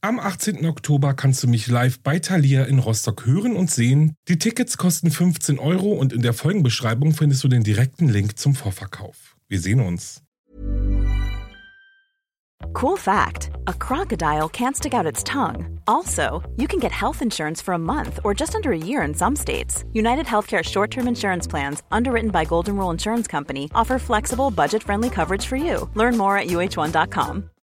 Am 18. Oktober kannst du mich live bei Thalia in Rostock hören und sehen. Die Tickets kosten 15 Euro und in der Folgenbeschreibung findest du den direkten Link zum Vorverkauf. Wir sehen uns. Cool fact a crocodile can't stick out its tongue. Also, you can get health insurance for a month or just under a year in some states. United Healthcare short term insurance plans, underwritten by Golden Rule Insurance Company, offer flexible, budget friendly coverage for you. Learn more at uh1.com.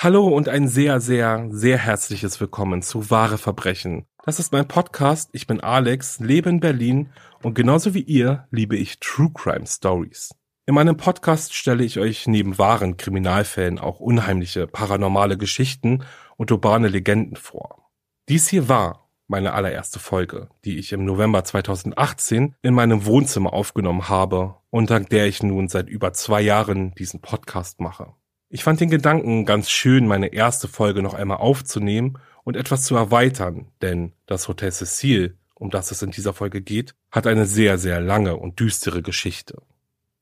Hallo und ein sehr, sehr, sehr herzliches Willkommen zu Wahre Verbrechen. Das ist mein Podcast. Ich bin Alex, lebe in Berlin und genauso wie ihr liebe ich True Crime Stories. In meinem Podcast stelle ich euch neben wahren Kriminalfällen auch unheimliche paranormale Geschichten und urbane Legenden vor. Dies hier war meine allererste Folge, die ich im November 2018 in meinem Wohnzimmer aufgenommen habe und dank der ich nun seit über zwei Jahren diesen Podcast mache. Ich fand den Gedanken ganz schön, meine erste Folge noch einmal aufzunehmen und etwas zu erweitern, denn das Hotel Cecil, um das es in dieser Folge geht, hat eine sehr, sehr lange und düstere Geschichte.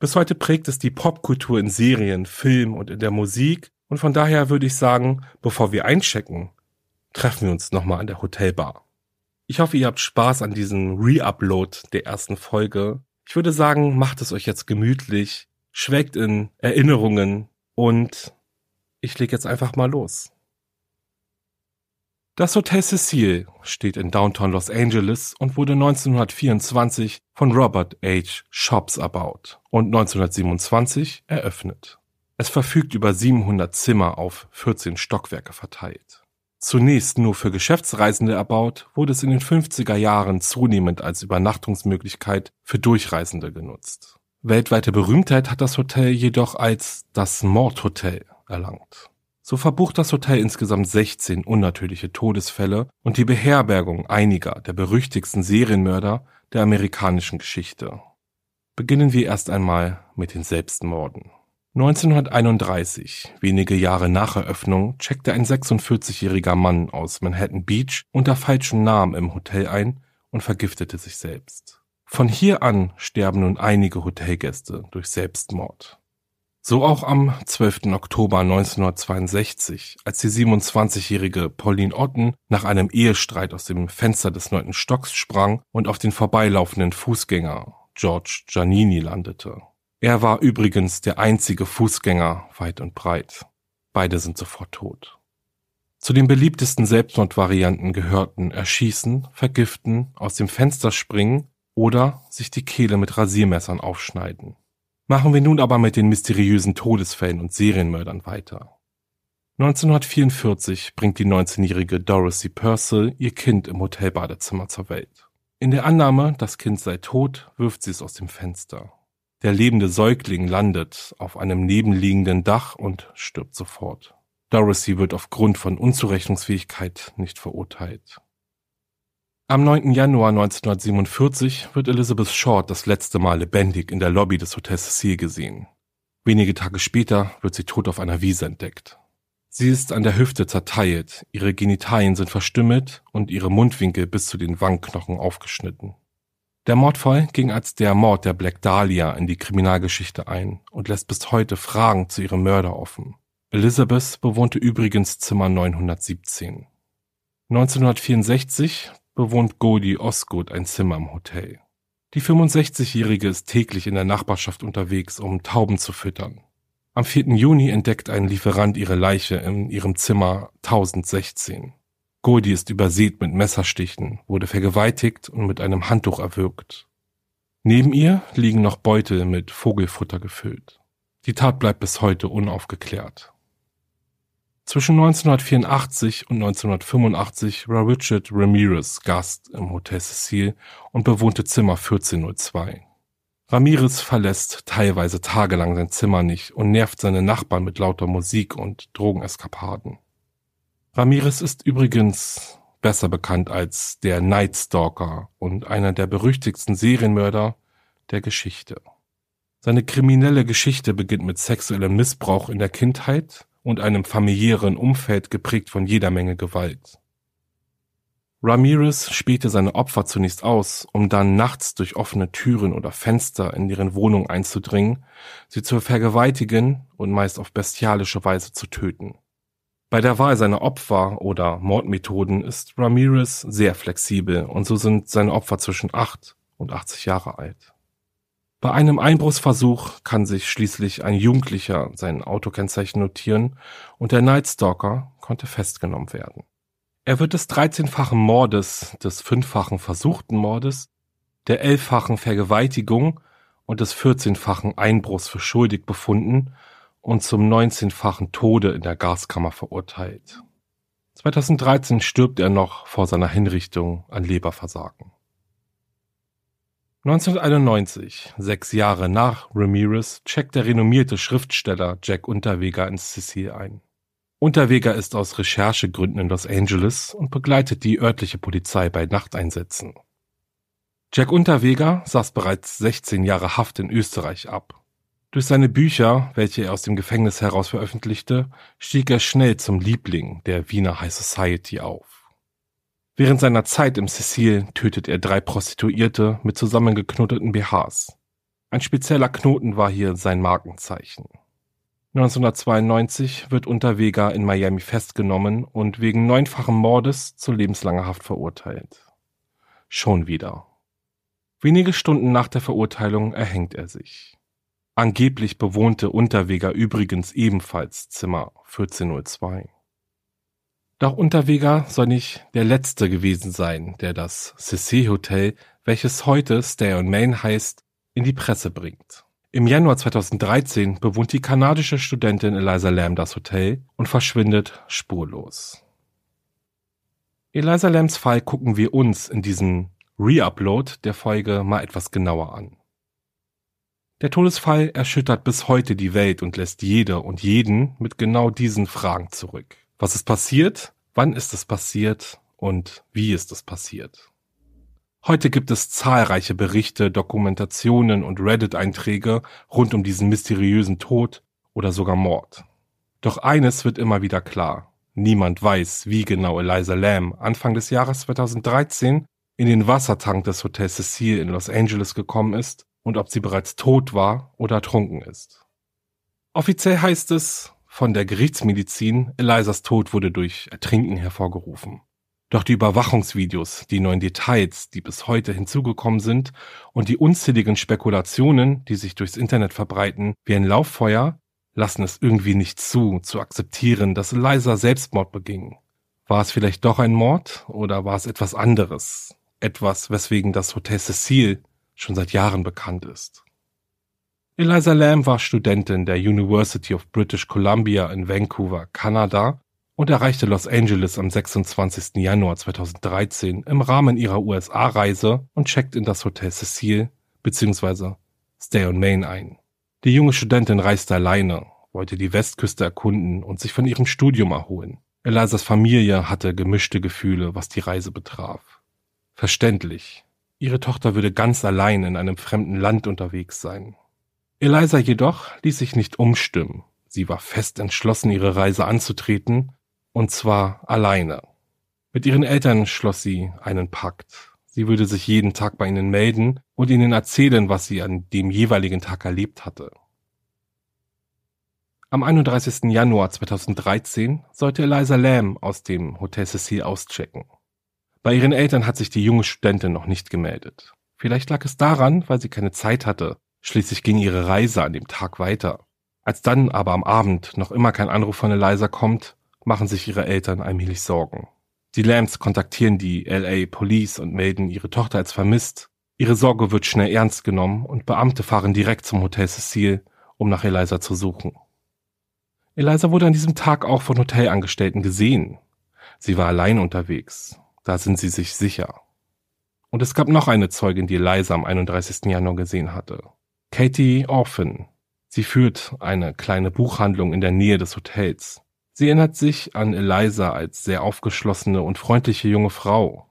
Bis heute prägt es die Popkultur in Serien, Film und in der Musik und von daher würde ich sagen, bevor wir einchecken, treffen wir uns nochmal an der Hotelbar. Ich hoffe, ihr habt Spaß an diesem Re-Upload der ersten Folge. Ich würde sagen, macht es euch jetzt gemütlich, schwelgt in Erinnerungen, und ich leg jetzt einfach mal los. Das Hotel Cecil steht in Downtown Los Angeles und wurde 1924 von Robert H. Shops erbaut und 1927 eröffnet. Es verfügt über 700 Zimmer auf 14 Stockwerke verteilt. Zunächst nur für Geschäftsreisende erbaut, wurde es in den 50er Jahren zunehmend als Übernachtungsmöglichkeit für Durchreisende genutzt. Weltweite Berühmtheit hat das Hotel jedoch als das Mordhotel erlangt. So verbucht das Hotel insgesamt 16 unnatürliche Todesfälle und die Beherbergung einiger der berüchtigsten Serienmörder der amerikanischen Geschichte. Beginnen wir erst einmal mit den Selbstmorden. 1931, wenige Jahre nach Eröffnung, checkte ein 46-jähriger Mann aus Manhattan Beach unter falschem Namen im Hotel ein und vergiftete sich selbst. Von hier an sterben nun einige Hotelgäste durch Selbstmord. So auch am 12. Oktober 1962, als die 27-jährige Pauline Otten nach einem Ehestreit aus dem Fenster des neunten Stocks sprang und auf den vorbeilaufenden Fußgänger George Giannini landete. Er war übrigens der einzige Fußgänger weit und breit. Beide sind sofort tot. Zu den beliebtesten Selbstmordvarianten gehörten Erschießen, Vergiften, aus dem Fenster springen oder sich die Kehle mit Rasiermessern aufschneiden. Machen wir nun aber mit den mysteriösen Todesfällen und Serienmördern weiter. 1944 bringt die 19-jährige Dorothy Purcell ihr Kind im Hotelbadezimmer zur Welt. In der Annahme, das Kind sei tot, wirft sie es aus dem Fenster. Der lebende Säugling landet auf einem nebenliegenden Dach und stirbt sofort. Dorothy wird aufgrund von Unzurechnungsfähigkeit nicht verurteilt. Am 9. Januar 1947 wird Elizabeth Short das letzte Mal lebendig in der Lobby des Hotels Cecil gesehen. Wenige Tage später wird sie tot auf einer Wiese entdeckt. Sie ist an der Hüfte zerteilt, ihre Genitalien sind verstümmelt und ihre Mundwinkel bis zu den Wangenknochen aufgeschnitten. Der Mordfall ging als der Mord der Black Dahlia in die Kriminalgeschichte ein und lässt bis heute Fragen zu ihrem Mörder offen. Elizabeth bewohnte übrigens Zimmer 917. 1964 bewohnt Godi Osgood ein Zimmer im Hotel. Die 65-Jährige ist täglich in der Nachbarschaft unterwegs, um Tauben zu füttern. Am 4. Juni entdeckt ein Lieferant ihre Leiche in ihrem Zimmer 1016. Godi ist übersät mit Messerstichen, wurde vergewaltigt und mit einem Handtuch erwürgt. Neben ihr liegen noch Beutel mit Vogelfutter gefüllt. Die Tat bleibt bis heute unaufgeklärt. Zwischen 1984 und 1985 war Richard Ramirez Gast im Hotel Cecil und bewohnte Zimmer 1402. Ramirez verlässt teilweise tagelang sein Zimmer nicht und nervt seine Nachbarn mit lauter Musik und Drogeneskapaden. Ramirez ist übrigens besser bekannt als der Night Stalker und einer der berüchtigsten Serienmörder der Geschichte. Seine kriminelle Geschichte beginnt mit sexuellem Missbrauch in der Kindheit und einem familiären Umfeld geprägt von jeder Menge Gewalt. Ramirez spähte seine Opfer zunächst aus, um dann nachts durch offene Türen oder Fenster in deren Wohnung einzudringen, sie zu vergewaltigen und meist auf bestialische Weise zu töten. Bei der Wahl seiner Opfer oder Mordmethoden ist Ramirez sehr flexibel und so sind seine Opfer zwischen 8 und 80 Jahre alt. Bei einem Einbruchsversuch kann sich schließlich ein Jugendlicher sein Autokennzeichen notieren und der Night Stalker konnte festgenommen werden. Er wird des 13-fachen Mordes, des fünffachen versuchten Mordes, der elffachen Vergewaltigung und des 14-fachen Einbruchs für schuldig befunden und zum 19-fachen Tode in der Gaskammer verurteilt. 2013 stirbt er noch vor seiner Hinrichtung an Leberversagen. 1991, sechs Jahre nach Ramirez, checkt der renommierte Schriftsteller Jack Unterweger ins Sicil ein. Unterweger ist aus Recherchegründen in Los Angeles und begleitet die örtliche Polizei bei Nachteinsätzen. Jack Unterweger saß bereits 16 Jahre Haft in Österreich ab. Durch seine Bücher, welche er aus dem Gefängnis heraus veröffentlichte, stieg er schnell zum Liebling der Wiener High Society auf. Während seiner Zeit im Cecil tötet er drei Prostituierte mit zusammengeknoteten BHs. Ein spezieller Knoten war hier sein Markenzeichen. 1992 wird Unterweger in Miami festgenommen und wegen neunfachen Mordes zu lebenslanger Haft verurteilt. Schon wieder. Wenige Stunden nach der Verurteilung erhängt er sich. Angeblich bewohnte Unterweger übrigens ebenfalls Zimmer 1402. Doch Unterweger soll nicht der Letzte gewesen sein, der das Cissé Hotel, welches heute Stay on Main heißt, in die Presse bringt. Im Januar 2013 bewohnt die kanadische Studentin Eliza Lamb das Hotel und verschwindet spurlos. Eliza Lambs Fall gucken wir uns in diesem Reupload der Folge mal etwas genauer an. Der Todesfall erschüttert bis heute die Welt und lässt jede und jeden mit genau diesen Fragen zurück. Was ist passiert? Wann ist es passiert? Und wie ist es passiert? Heute gibt es zahlreiche Berichte, Dokumentationen und Reddit-Einträge rund um diesen mysteriösen Tod oder sogar Mord. Doch eines wird immer wieder klar. Niemand weiß, wie genau Eliza Lamb Anfang des Jahres 2013 in den Wassertank des Hotel Cecil in Los Angeles gekommen ist und ob sie bereits tot war oder ertrunken ist. Offiziell heißt es, von der Gerichtsmedizin, Elisas Tod wurde durch Ertrinken hervorgerufen. Doch die Überwachungsvideos, die neuen Details, die bis heute hinzugekommen sind und die unzähligen Spekulationen, die sich durchs Internet verbreiten, wie ein Lauffeuer, lassen es irgendwie nicht zu, zu akzeptieren, dass Eliza Selbstmord beging. War es vielleicht doch ein Mord oder war es etwas anderes? Etwas, weswegen das Hotel Cecil schon seit Jahren bekannt ist. Eliza Lamb war Studentin der University of British Columbia in Vancouver, Kanada und erreichte Los Angeles am 26. Januar 2013 im Rahmen ihrer USA-Reise und checkt in das Hotel Cecil bzw. Stay on Main ein. Die junge Studentin reiste alleine, wollte die Westküste erkunden und sich von ihrem Studium erholen. Elizas Familie hatte gemischte Gefühle, was die Reise betraf. Verständlich. Ihre Tochter würde ganz allein in einem fremden Land unterwegs sein. Eliza jedoch ließ sich nicht umstimmen. Sie war fest entschlossen, ihre Reise anzutreten, und zwar alleine. Mit ihren Eltern schloss sie einen Pakt. Sie würde sich jeden Tag bei ihnen melden und ihnen erzählen, was sie an dem jeweiligen Tag erlebt hatte. Am 31. Januar 2013 sollte Eliza Lamb aus dem Hotel Cecil auschecken. Bei ihren Eltern hat sich die junge Studentin noch nicht gemeldet. Vielleicht lag es daran, weil sie keine Zeit hatte, Schließlich ging ihre Reise an dem Tag weiter. Als dann aber am Abend noch immer kein Anruf von Eliza kommt, machen sich ihre Eltern allmählich Sorgen. Die Lambs kontaktieren die LA Police und melden ihre Tochter als vermisst. Ihre Sorge wird schnell ernst genommen und Beamte fahren direkt zum Hotel Cecil, um nach Eliza zu suchen. Eliza wurde an diesem Tag auch von Hotelangestellten gesehen. Sie war allein unterwegs. Da sind sie sich sicher. Und es gab noch eine Zeugin, die Eliza am 31. Januar gesehen hatte. Katie Orphan. Sie führt eine kleine Buchhandlung in der Nähe des Hotels. Sie erinnert sich an Eliza als sehr aufgeschlossene und freundliche junge Frau.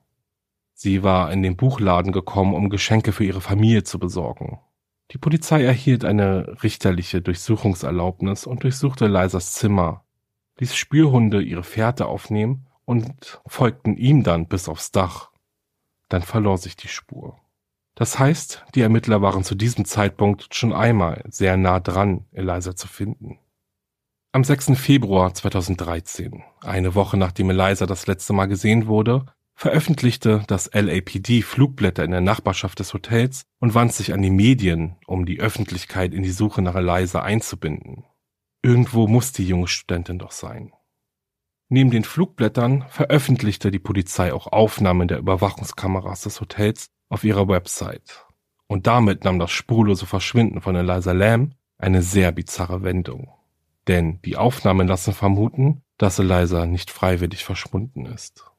Sie war in den Buchladen gekommen, um Geschenke für ihre Familie zu besorgen. Die Polizei erhielt eine richterliche Durchsuchungserlaubnis und durchsuchte Elizas Zimmer, ließ Spürhunde ihre Fährte aufnehmen und folgten ihm dann bis aufs Dach. Dann verlor sich die Spur. Das heißt, die Ermittler waren zu diesem Zeitpunkt schon einmal sehr nah dran, Eliza zu finden. Am 6. Februar 2013, eine Woche nachdem Eliza das letzte Mal gesehen wurde, veröffentlichte das LAPD Flugblätter in der Nachbarschaft des Hotels und wandte sich an die Medien, um die Öffentlichkeit in die Suche nach Eliza einzubinden. Irgendwo muss die junge Studentin doch sein. Neben den Flugblättern veröffentlichte die Polizei auch Aufnahmen der Überwachungskameras des Hotels auf ihrer Website. Und damit nahm das spurlose Verschwinden von Eliza Lamb eine sehr bizarre Wendung. Denn die Aufnahmen lassen vermuten, dass Eliza nicht freiwillig verschwunden ist.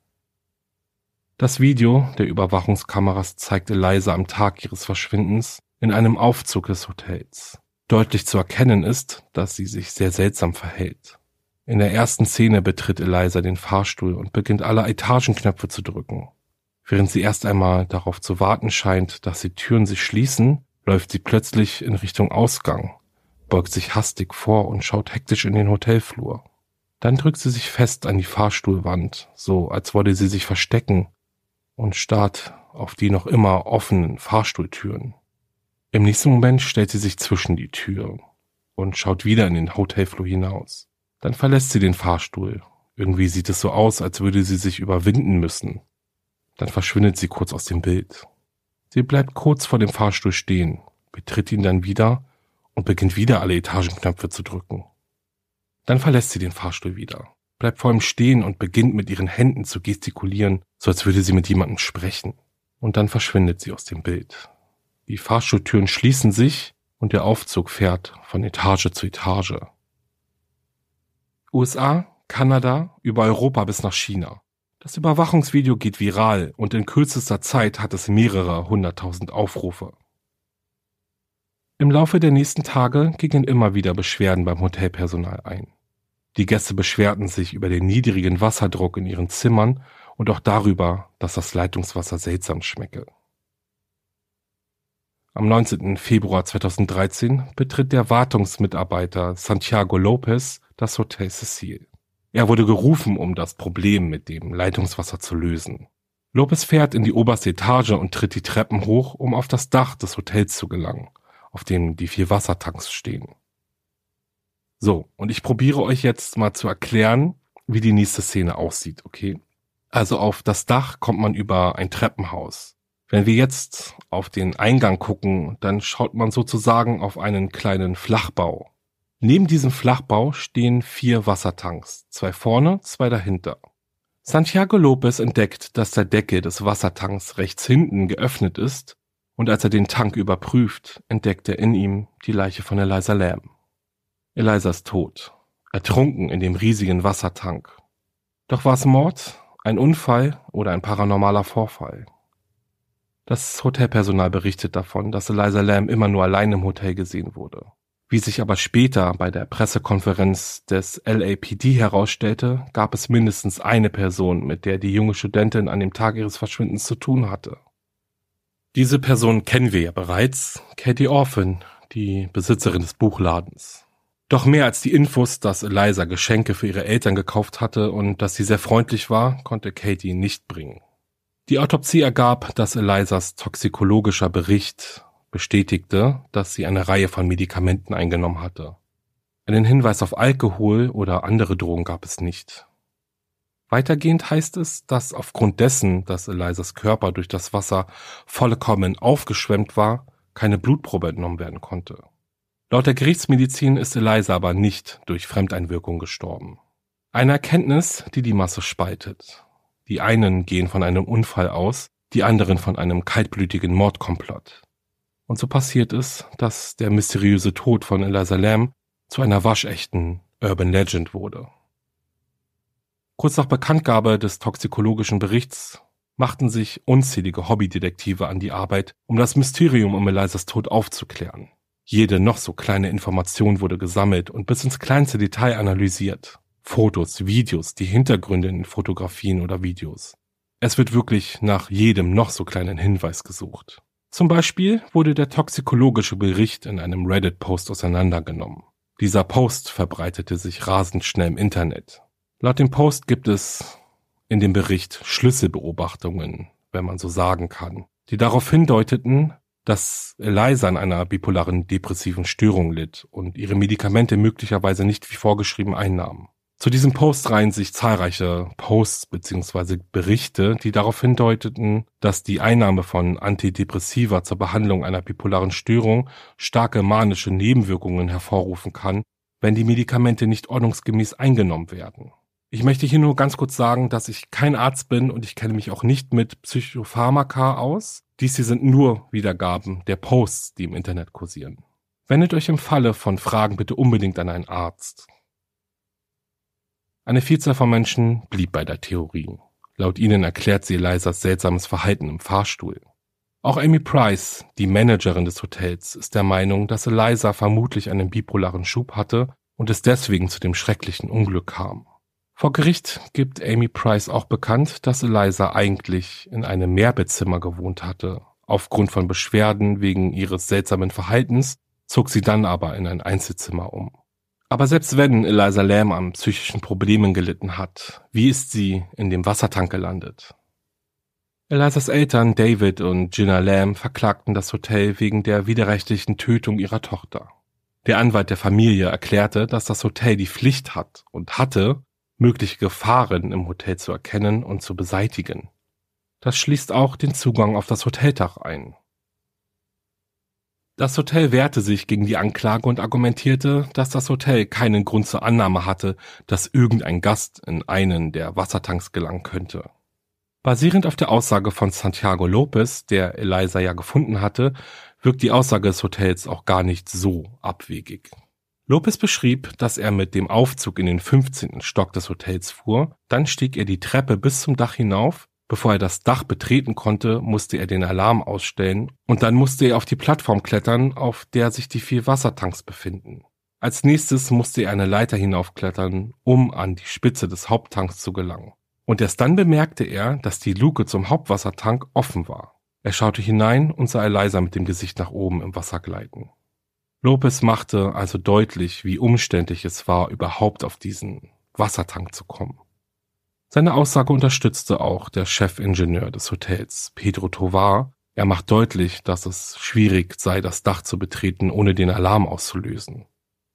Das Video der Überwachungskameras zeigt Eliza am Tag ihres Verschwindens in einem Aufzug des Hotels. Deutlich zu erkennen ist, dass sie sich sehr seltsam verhält. In der ersten Szene betritt Eliza den Fahrstuhl und beginnt alle Etagenknöpfe zu drücken. Während sie erst einmal darauf zu warten scheint, dass die Türen sich schließen, läuft sie plötzlich in Richtung Ausgang, beugt sich hastig vor und schaut hektisch in den Hotelflur. Dann drückt sie sich fest an die Fahrstuhlwand, so als wolle sie sich verstecken, und starrt auf die noch immer offenen Fahrstuhltüren. Im nächsten Moment stellt sie sich zwischen die Türen und schaut wieder in den Hotelflur hinaus. Dann verlässt sie den Fahrstuhl. Irgendwie sieht es so aus, als würde sie sich überwinden müssen, dann verschwindet sie kurz aus dem Bild. Sie bleibt kurz vor dem Fahrstuhl stehen, betritt ihn dann wieder und beginnt wieder alle Etagenknöpfe zu drücken. Dann verlässt sie den Fahrstuhl wieder, bleibt vor ihm stehen und beginnt mit ihren Händen zu gestikulieren, so als würde sie mit jemandem sprechen. Und dann verschwindet sie aus dem Bild. Die Fahrstuhltüren schließen sich und der Aufzug fährt von Etage zu Etage. USA, Kanada, über Europa bis nach China. Das Überwachungsvideo geht viral und in kürzester Zeit hat es mehrere hunderttausend Aufrufe. Im Laufe der nächsten Tage gingen immer wieder Beschwerden beim Hotelpersonal ein. Die Gäste beschwerten sich über den niedrigen Wasserdruck in ihren Zimmern und auch darüber, dass das Leitungswasser seltsam schmecke. Am 19. Februar 2013 betritt der Wartungsmitarbeiter Santiago Lopez das Hotel Cecil. Er wurde gerufen, um das Problem mit dem Leitungswasser zu lösen. Lopez fährt in die oberste Etage und tritt die Treppen hoch, um auf das Dach des Hotels zu gelangen, auf dem die vier Wassertanks stehen. So, und ich probiere euch jetzt mal zu erklären, wie die nächste Szene aussieht, okay? Also auf das Dach kommt man über ein Treppenhaus. Wenn wir jetzt auf den Eingang gucken, dann schaut man sozusagen auf einen kleinen Flachbau. Neben diesem Flachbau stehen vier Wassertanks, zwei vorne, zwei dahinter. Santiago Lopez entdeckt, dass der Deckel des Wassertanks rechts hinten geöffnet ist und als er den Tank überprüft, entdeckt er in ihm die Leiche von Eliza Lamb. Eliza ist tot, ertrunken in dem riesigen Wassertank. Doch war es Mord, ein Unfall oder ein paranormaler Vorfall? Das Hotelpersonal berichtet davon, dass Eliza Lamb immer nur allein im Hotel gesehen wurde. Wie sich aber später bei der Pressekonferenz des LAPD herausstellte, gab es mindestens eine Person, mit der die junge Studentin an dem Tag ihres Verschwindens zu tun hatte. Diese Person kennen wir ja bereits, Katie Orphan, die Besitzerin des Buchladens. Doch mehr als die Infos, dass Eliza Geschenke für ihre Eltern gekauft hatte und dass sie sehr freundlich war, konnte Katie nicht bringen. Die Autopsie ergab, dass Elizas toxikologischer Bericht bestätigte, dass sie eine Reihe von Medikamenten eingenommen hatte. Einen Hinweis auf Alkohol oder andere Drogen gab es nicht. Weitergehend heißt es, dass aufgrund dessen, dass Elizas Körper durch das Wasser vollkommen aufgeschwemmt war, keine Blutprobe entnommen werden konnte. Laut der Gerichtsmedizin ist Eliza aber nicht durch Fremdeinwirkung gestorben. Eine Erkenntnis, die die Masse spaltet. Die einen gehen von einem Unfall aus, die anderen von einem kaltblütigen Mordkomplott. Und so passiert es, dass der mysteriöse Tod von Eliza Lamb zu einer waschechten Urban Legend wurde. Kurz nach Bekanntgabe des toxikologischen Berichts machten sich unzählige Hobbydetektive an die Arbeit, um das Mysterium um Elisas Tod aufzuklären. Jede noch so kleine Information wurde gesammelt und bis ins kleinste Detail analysiert. Fotos, Videos, die Hintergründe in Fotografien oder Videos. Es wird wirklich nach jedem noch so kleinen Hinweis gesucht. Zum Beispiel wurde der toxikologische Bericht in einem Reddit-Post auseinandergenommen. Dieser Post verbreitete sich rasend schnell im Internet. Laut dem Post gibt es in dem Bericht Schlüsselbeobachtungen, wenn man so sagen kann, die darauf hindeuteten, dass Eliza an einer bipolaren depressiven Störung litt und ihre Medikamente möglicherweise nicht wie vorgeschrieben einnahm. Zu diesem Post reihen sich zahlreiche Posts bzw. Berichte, die darauf hindeuteten, dass die Einnahme von Antidepressiva zur Behandlung einer bipolaren Störung starke manische Nebenwirkungen hervorrufen kann, wenn die Medikamente nicht ordnungsgemäß eingenommen werden. Ich möchte hier nur ganz kurz sagen, dass ich kein Arzt bin und ich kenne mich auch nicht mit Psychopharmaka aus. Dies hier sind nur Wiedergaben der Posts, die im Internet kursieren. Wendet euch im Falle von Fragen bitte unbedingt an einen Arzt. Eine Vielzahl von Menschen blieb bei der Theorie. Laut ihnen erklärt sie Elisas seltsames Verhalten im Fahrstuhl. Auch Amy Price, die Managerin des Hotels, ist der Meinung, dass Eliza vermutlich einen bipolaren Schub hatte und es deswegen zu dem schrecklichen Unglück kam. Vor Gericht gibt Amy Price auch bekannt, dass Eliza eigentlich in einem Mehrbettzimmer gewohnt hatte. Aufgrund von Beschwerden wegen ihres seltsamen Verhaltens zog sie dann aber in ein Einzelzimmer um. Aber selbst wenn Eliza Lamb an psychischen Problemen gelitten hat, wie ist sie in dem Wassertank gelandet? Elizas Eltern David und Gina Lamb verklagten das Hotel wegen der widerrechtlichen Tötung ihrer Tochter. Der Anwalt der Familie erklärte, dass das Hotel die Pflicht hat und hatte, mögliche Gefahren im Hotel zu erkennen und zu beseitigen. Das schließt auch den Zugang auf das Hoteldach ein. Das Hotel wehrte sich gegen die Anklage und argumentierte, dass das Hotel keinen Grund zur Annahme hatte, dass irgendein Gast in einen der Wassertanks gelangen könnte. Basierend auf der Aussage von Santiago Lopez, der Eliza ja gefunden hatte, wirkt die Aussage des Hotels auch gar nicht so abwegig. Lopez beschrieb, dass er mit dem Aufzug in den 15. Stock des Hotels fuhr, dann stieg er die Treppe bis zum Dach hinauf Bevor er das Dach betreten konnte, musste er den Alarm ausstellen und dann musste er auf die Plattform klettern, auf der sich die vier Wassertanks befinden. Als nächstes musste er eine Leiter hinaufklettern, um an die Spitze des Haupttanks zu gelangen. Und erst dann bemerkte er, dass die Luke zum Hauptwassertank offen war. Er schaute hinein und sah Eliza mit dem Gesicht nach oben im Wasser gleiten. Lopez machte also deutlich, wie umständlich es war, überhaupt auf diesen Wassertank zu kommen. Seine Aussage unterstützte auch der Chefingenieur des Hotels, Pedro Tovar. Er macht deutlich, dass es schwierig sei, das Dach zu betreten, ohne den Alarm auszulösen.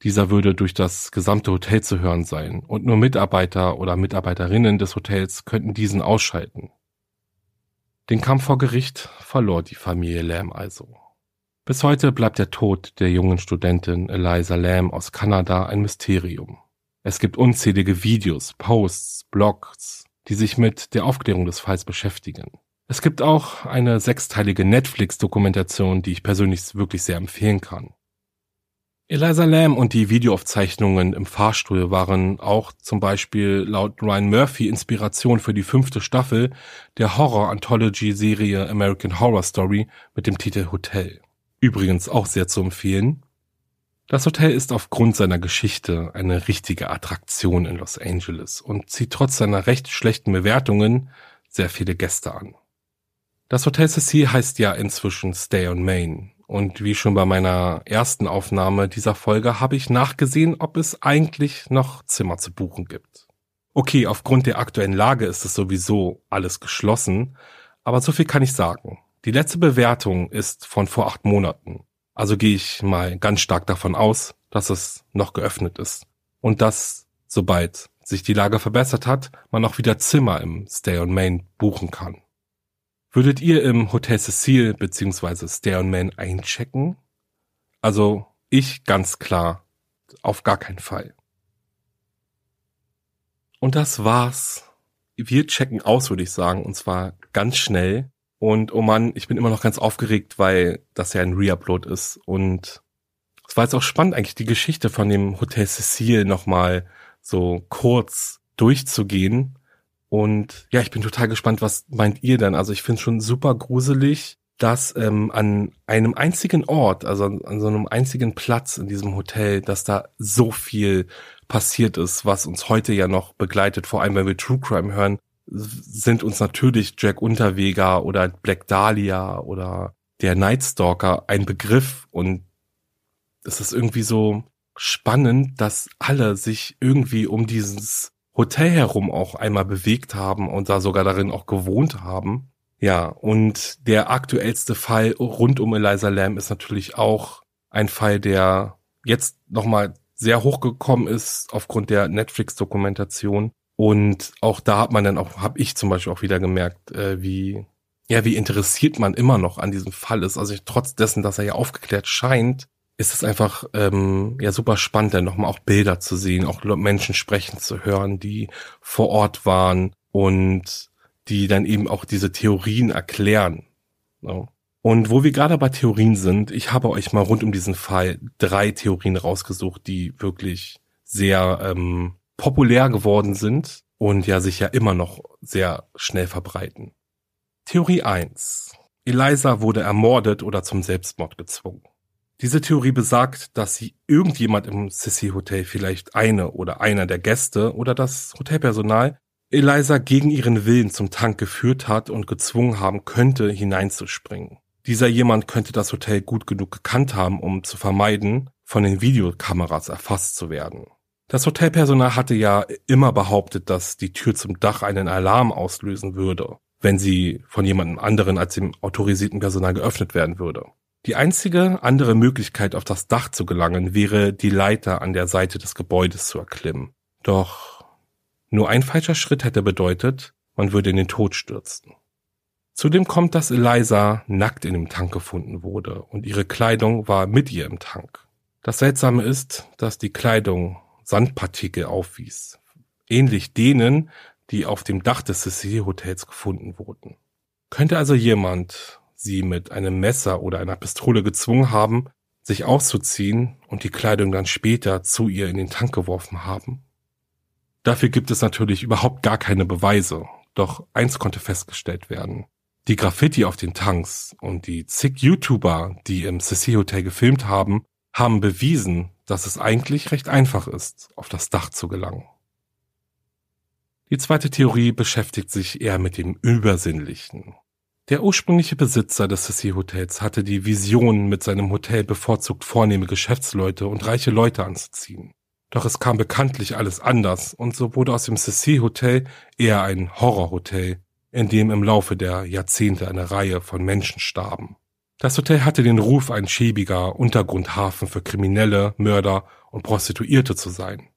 Dieser würde durch das gesamte Hotel zu hören sein und nur Mitarbeiter oder Mitarbeiterinnen des Hotels könnten diesen ausschalten. Den Kampf vor Gericht verlor die Familie Lamb also. Bis heute bleibt der Tod der jungen Studentin Eliza Lamb aus Kanada ein Mysterium. Es gibt unzählige Videos, Posts, Blogs, die sich mit der Aufklärung des Falls beschäftigen. Es gibt auch eine sechsteilige Netflix-Dokumentation, die ich persönlich wirklich sehr empfehlen kann. Eliza Lamb und die Videoaufzeichnungen im Fahrstuhl waren auch zum Beispiel laut Ryan Murphy Inspiration für die fünfte Staffel der Horror-Anthology-Serie American Horror Story mit dem Titel Hotel. Übrigens auch sehr zu empfehlen. Das Hotel ist aufgrund seiner Geschichte eine richtige Attraktion in Los Angeles und zieht trotz seiner recht schlechten Bewertungen sehr viele Gäste an. Das Hotel Cecil heißt ja inzwischen Stay on Main und wie schon bei meiner ersten Aufnahme dieser Folge habe ich nachgesehen, ob es eigentlich noch Zimmer zu buchen gibt. Okay, aufgrund der aktuellen Lage ist es sowieso alles geschlossen, aber so viel kann ich sagen. Die letzte Bewertung ist von vor acht Monaten. Also gehe ich mal ganz stark davon aus, dass es noch geöffnet ist und dass, sobald sich die Lage verbessert hat, man auch wieder Zimmer im Stay on Main buchen kann. Würdet ihr im Hotel Cecil bzw. Stay on Main einchecken? Also ich ganz klar, auf gar keinen Fall. Und das war's. Wir checken aus, würde ich sagen, und zwar ganz schnell. Und oh Mann, ich bin immer noch ganz aufgeregt, weil das ja ein Reupload ist. Und Es war jetzt auch spannend, eigentlich die Geschichte von dem Hotel Cecil nochmal so kurz durchzugehen. Und ja, ich bin total gespannt, was meint ihr denn? Also ich finde es schon super gruselig, dass ähm, an einem einzigen Ort, also an, an so einem einzigen Platz in diesem Hotel, dass da so viel passiert ist, was uns heute ja noch begleitet, vor allem wenn wir True Crime hören, sind uns natürlich Jack Unterweger oder Black Dahlia oder der Night Stalker ein Begriff und es ist irgendwie so spannend, dass alle sich irgendwie um dieses Hotel herum auch einmal bewegt haben und da sogar darin auch gewohnt haben. Ja, und der aktuellste Fall rund um Eliza Lamb ist natürlich auch ein Fall, der jetzt nochmal sehr hochgekommen ist aufgrund der Netflix-Dokumentation. Und auch da hat man dann auch, habe ich zum Beispiel auch wieder gemerkt, äh, wie, ja, wie interessiert man immer noch an diesem Fall ist. Also ich, trotz dessen, dass er ja aufgeklärt scheint, ist es einfach ähm, ja super spannend, dann nochmal auch Bilder zu sehen, auch Menschen sprechen zu hören, die vor Ort waren und die dann eben auch diese Theorien erklären. So. Und wo wir gerade bei Theorien sind, ich habe euch mal rund um diesen Fall drei Theorien rausgesucht, die wirklich sehr ähm, populär geworden sind und ja sich ja immer noch sehr schnell verbreiten. Theorie 1. Eliza wurde ermordet oder zum Selbstmord gezwungen. Diese Theorie besagt, dass sie irgendjemand im Sissy Hotel, vielleicht eine oder einer der Gäste oder das Hotelpersonal, Eliza gegen ihren Willen zum Tank geführt hat und gezwungen haben könnte, hineinzuspringen. Dieser jemand könnte das Hotel gut genug gekannt haben, um zu vermeiden, von den Videokameras erfasst zu werden. Das Hotelpersonal hatte ja immer behauptet, dass die Tür zum Dach einen Alarm auslösen würde, wenn sie von jemandem anderen als dem autorisierten Personal geöffnet werden würde. Die einzige andere Möglichkeit, auf das Dach zu gelangen, wäre, die Leiter an der Seite des Gebäudes zu erklimmen. Doch nur ein falscher Schritt hätte bedeutet, man würde in den Tod stürzen. Zudem kommt, dass Eliza nackt in dem Tank gefunden wurde und ihre Kleidung war mit ihr im Tank. Das Seltsame ist, dass die Kleidung Sandpartikel aufwies, ähnlich denen, die auf dem Dach des Cecil Hotels gefunden wurden. Könnte also jemand sie mit einem Messer oder einer Pistole gezwungen haben, sich auszuziehen und die Kleidung dann später zu ihr in den Tank geworfen haben? Dafür gibt es natürlich überhaupt gar keine Beweise, doch eins konnte festgestellt werden. Die Graffiti auf den Tanks und die zig YouTuber, die im Sissi Hotel gefilmt haben, haben bewiesen, dass es eigentlich recht einfach ist, auf das Dach zu gelangen. Die zweite Theorie beschäftigt sich eher mit dem Übersinnlichen. Der ursprüngliche Besitzer des Sissi Hotels hatte die Vision, mit seinem Hotel bevorzugt vornehme Geschäftsleute und reiche Leute anzuziehen. Doch es kam bekanntlich alles anders und so wurde aus dem Sissi Hotel eher ein Horrorhotel, in dem im Laufe der Jahrzehnte eine Reihe von Menschen starben. Das Hotel hatte den Ruf, ein schäbiger Untergrundhafen für Kriminelle, Mörder und Prostituierte zu sein.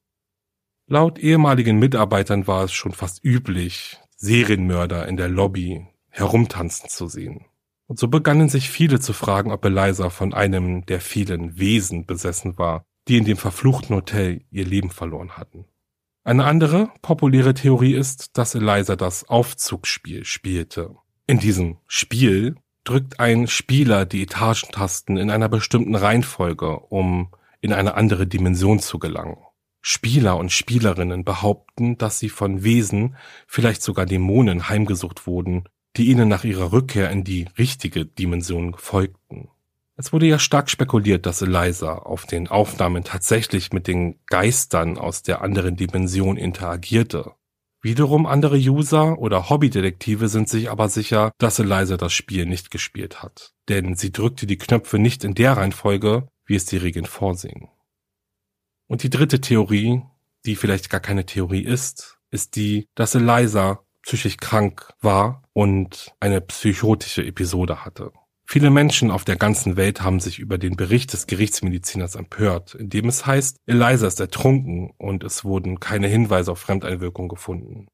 Laut ehemaligen Mitarbeitern war es schon fast üblich, Serienmörder in der Lobby herumtanzen zu sehen. Und so begannen sich viele zu fragen, ob Eliza von einem der vielen Wesen besessen war, die in dem verfluchten Hotel ihr Leben verloren hatten. Eine andere populäre Theorie ist, dass Eliza das Aufzugsspiel spielte. In diesem Spiel drückt ein Spieler die Etagentasten in einer bestimmten Reihenfolge, um in eine andere Dimension zu gelangen. Spieler und Spielerinnen behaupten, dass sie von Wesen, vielleicht sogar Dämonen heimgesucht wurden, die ihnen nach ihrer Rückkehr in die richtige Dimension folgten. Es wurde ja stark spekuliert, dass Eliza auf den Aufnahmen tatsächlich mit den Geistern aus der anderen Dimension interagierte. Wiederum andere User oder Hobbydetektive sind sich aber sicher, dass Eliza das Spiel nicht gespielt hat, denn sie drückte die Knöpfe nicht in der Reihenfolge, wie es die Regeln vorsehen. Und die dritte Theorie, die vielleicht gar keine Theorie ist, ist die, dass Eliza psychisch krank war und eine psychotische Episode hatte. Viele Menschen auf der ganzen Welt haben sich über den Bericht des Gerichtsmediziners empört, in dem es heißt, Eliza ist ertrunken und es wurden keine Hinweise auf Fremdeinwirkung gefunden.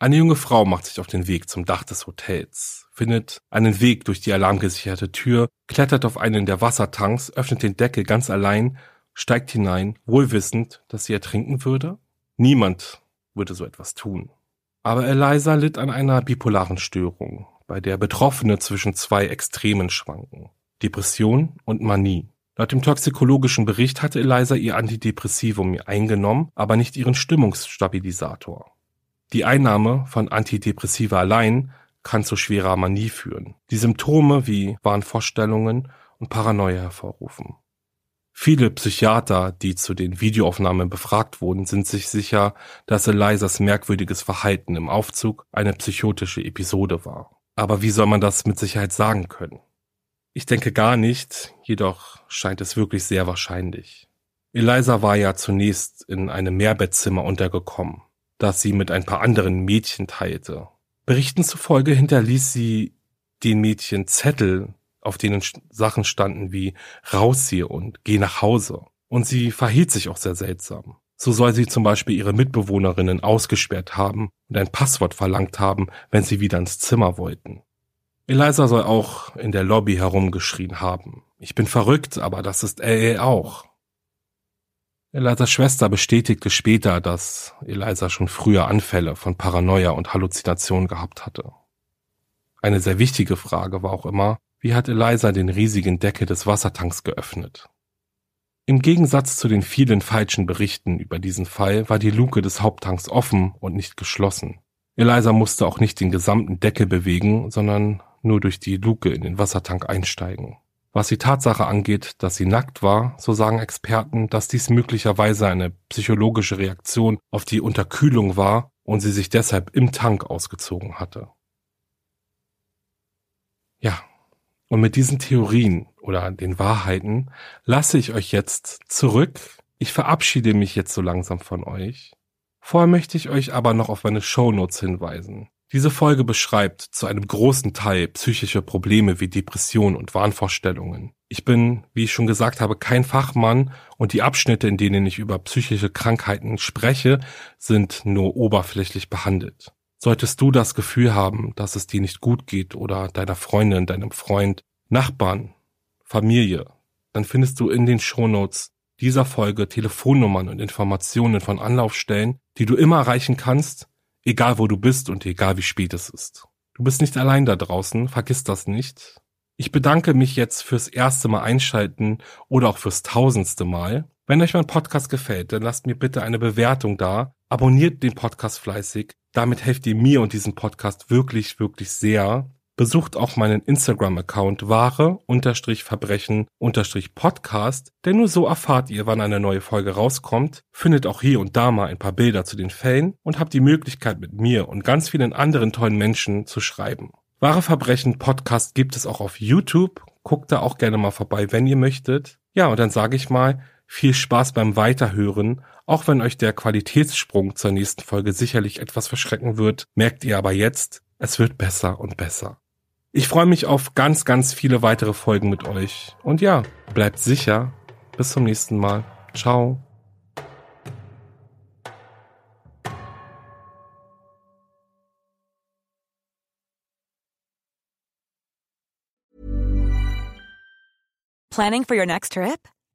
Eine junge Frau macht sich auf den Weg zum Dach des Hotels, findet einen Weg durch die alarmgesicherte Tür, klettert auf einen der Wassertanks, öffnet den Deckel ganz allein, steigt hinein, wohlwissend, dass sie ertrinken würde? Niemand würde so etwas tun. Aber Eliza litt an einer bipolaren Störung, bei der Betroffene zwischen zwei Extremen schwanken. Depression und Manie. Laut dem toxikologischen Bericht hatte Eliza ihr Antidepressivum eingenommen, aber nicht ihren Stimmungsstabilisator. Die Einnahme von Antidepressiva allein kann zu schwerer Manie führen, die Symptome wie Wahnvorstellungen und Paranoia hervorrufen. Viele Psychiater, die zu den Videoaufnahmen befragt wurden, sind sich sicher, dass Elizas merkwürdiges Verhalten im Aufzug eine psychotische Episode war. Aber wie soll man das mit Sicherheit sagen können? Ich denke gar nicht, jedoch scheint es wirklich sehr wahrscheinlich. Eliza war ja zunächst in einem Mehrbettzimmer untergekommen, das sie mit ein paar anderen Mädchen teilte. Berichten zufolge hinterließ sie den Mädchen Zettel, auf denen Sachen standen wie raus hier und geh nach Hause. Und sie verhielt sich auch sehr seltsam. So soll sie zum Beispiel ihre Mitbewohnerinnen ausgesperrt haben und ein Passwort verlangt haben, wenn sie wieder ins Zimmer wollten. Eliza soll auch in der Lobby herumgeschrien haben. Ich bin verrückt, aber das ist LA auch. Elizas Schwester bestätigte später, dass Eliza schon früher Anfälle von Paranoia und Halluzination gehabt hatte. Eine sehr wichtige Frage war auch immer, wie hat Eliza den riesigen Deckel des Wassertanks geöffnet? Im Gegensatz zu den vielen falschen Berichten über diesen Fall war die Luke des Haupttanks offen und nicht geschlossen. Eliza musste auch nicht den gesamten Deckel bewegen, sondern nur durch die Luke in den Wassertank einsteigen. Was die Tatsache angeht, dass sie nackt war, so sagen Experten, dass dies möglicherweise eine psychologische Reaktion auf die Unterkühlung war und sie sich deshalb im Tank ausgezogen hatte. Ja, und mit diesen Theorien oder den Wahrheiten lasse ich euch jetzt zurück. Ich verabschiede mich jetzt so langsam von euch. Vorher möchte ich euch aber noch auf meine Shownotes hinweisen. Diese Folge beschreibt zu einem großen Teil psychische Probleme wie Depression und Wahnvorstellungen. Ich bin, wie ich schon gesagt habe, kein Fachmann und die Abschnitte, in denen ich über psychische Krankheiten spreche, sind nur oberflächlich behandelt. Solltest du das Gefühl haben, dass es dir nicht gut geht oder deiner Freundin, deinem Freund, Nachbarn, Familie, dann findest du in den Shownotes dieser Folge Telefonnummern und Informationen von Anlaufstellen, die du immer erreichen kannst, Egal wo du bist und egal wie spät es ist. Du bist nicht allein da draußen, vergiss das nicht. Ich bedanke mich jetzt fürs erste Mal einschalten oder auch fürs tausendste Mal. Wenn euch mein Podcast gefällt, dann lasst mir bitte eine Bewertung da. Abonniert den Podcast fleißig. Damit helft ihr mir und diesem Podcast wirklich, wirklich sehr. Besucht auch meinen Instagram-Account wahre-verbrechen-podcast, denn nur so erfahrt ihr, wann eine neue Folge rauskommt, findet auch hier und da mal ein paar Bilder zu den Fällen und habt die Möglichkeit mit mir und ganz vielen anderen tollen Menschen zu schreiben. Wahre Verbrechen Podcast gibt es auch auf YouTube. Guckt da auch gerne mal vorbei, wenn ihr möchtet. Ja, und dann sage ich mal, viel Spaß beim Weiterhören. Auch wenn euch der Qualitätssprung zur nächsten Folge sicherlich etwas verschrecken wird, merkt ihr aber jetzt, es wird besser und besser. Ich freue mich auf ganz, ganz viele weitere Folgen mit euch. Und ja, bleibt sicher. Bis zum nächsten Mal. Ciao. Planning for your next trip?